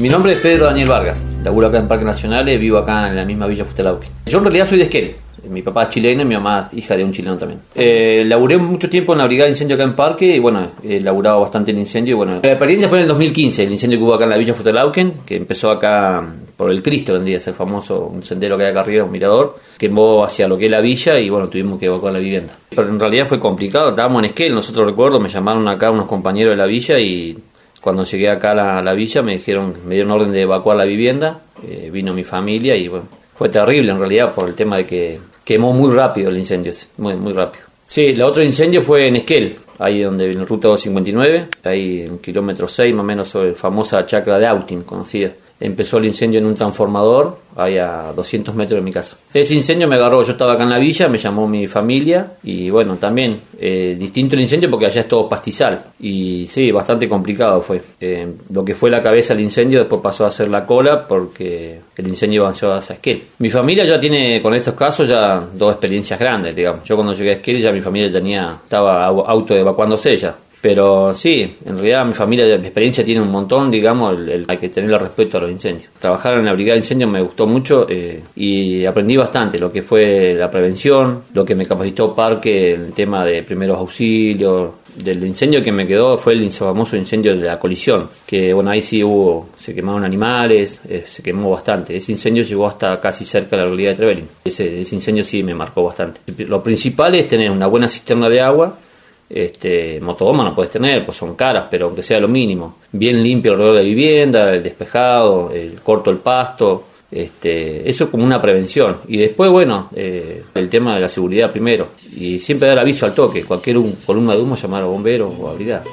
Mi nombre es Pedro Daniel Vargas, laburo acá en Parque Nacional y vivo acá en la misma Villa Futelauque. Yo en realidad soy de Esquel, mi papá es chileno y mi mamá hija de un chileno también. Eh, laburé mucho tiempo en la brigada de incendio acá en Parque y bueno, he laburado bastante en incendio y bueno, la experiencia fue en el 2015, el incendio que hubo acá en la Villa Futelauquen, que empezó acá por el Cristo, vendría a ser famoso, un sendero que hay acá arriba, un mirador, quemó hacia lo que es la villa y bueno, tuvimos que evacuar la vivienda. Pero en realidad fue complicado, estábamos en Esquel, nosotros recuerdo, me llamaron acá unos compañeros de la villa y cuando llegué acá a la, villa me dijeron, me dieron orden de evacuar la vivienda, eh, vino mi familia y bueno, fue terrible en realidad por el tema de que quemó muy rápido el incendio, muy, muy rápido. Sí, el otro incendio fue en Esquel, ahí donde en ruta 259, ahí en kilómetro 6 más o menos sobre la famosa chacra de Autin, conocida empezó el incendio en un transformador, ahí a 200 metros de mi casa. Ese incendio me agarró, yo estaba acá en la villa, me llamó mi familia y bueno, también eh, distinto el incendio porque allá es todo pastizal y sí, bastante complicado fue. Eh, lo que fue la cabeza del incendio después pasó a ser la cola porque el incendio avanzó hacia Esquel. Mi familia ya tiene con estos casos ya dos experiencias grandes, digamos. Yo cuando llegué a Esquel ya mi familia tenía, estaba auto evacuándose ya pero sí, en realidad mi familia de experiencia tiene un montón, digamos, hay que tenerle respeto a los incendios. Trabajar en la brigada de incendios me gustó mucho eh, y aprendí bastante lo que fue la prevención, lo que me capacitó Parque, el tema de primeros auxilios, del incendio que me quedó fue el famoso incendio de la colisión, que bueno, ahí sí hubo, se quemaron animales, eh, se quemó bastante. Ese incendio llegó hasta casi cerca de la localidad de Trevelin. Ese, ese incendio sí me marcó bastante. Lo principal es tener una buena cisterna de agua este, motogoma no puedes tener, pues son caras, pero aunque sea lo mínimo. Bien limpio alrededor de la vivienda, el despejado, el corto el pasto, este, eso como una prevención. Y después, bueno, eh, el tema de la seguridad primero. Y siempre dar aviso al toque, cualquier columna de humo llamar a bomberos o a brigada.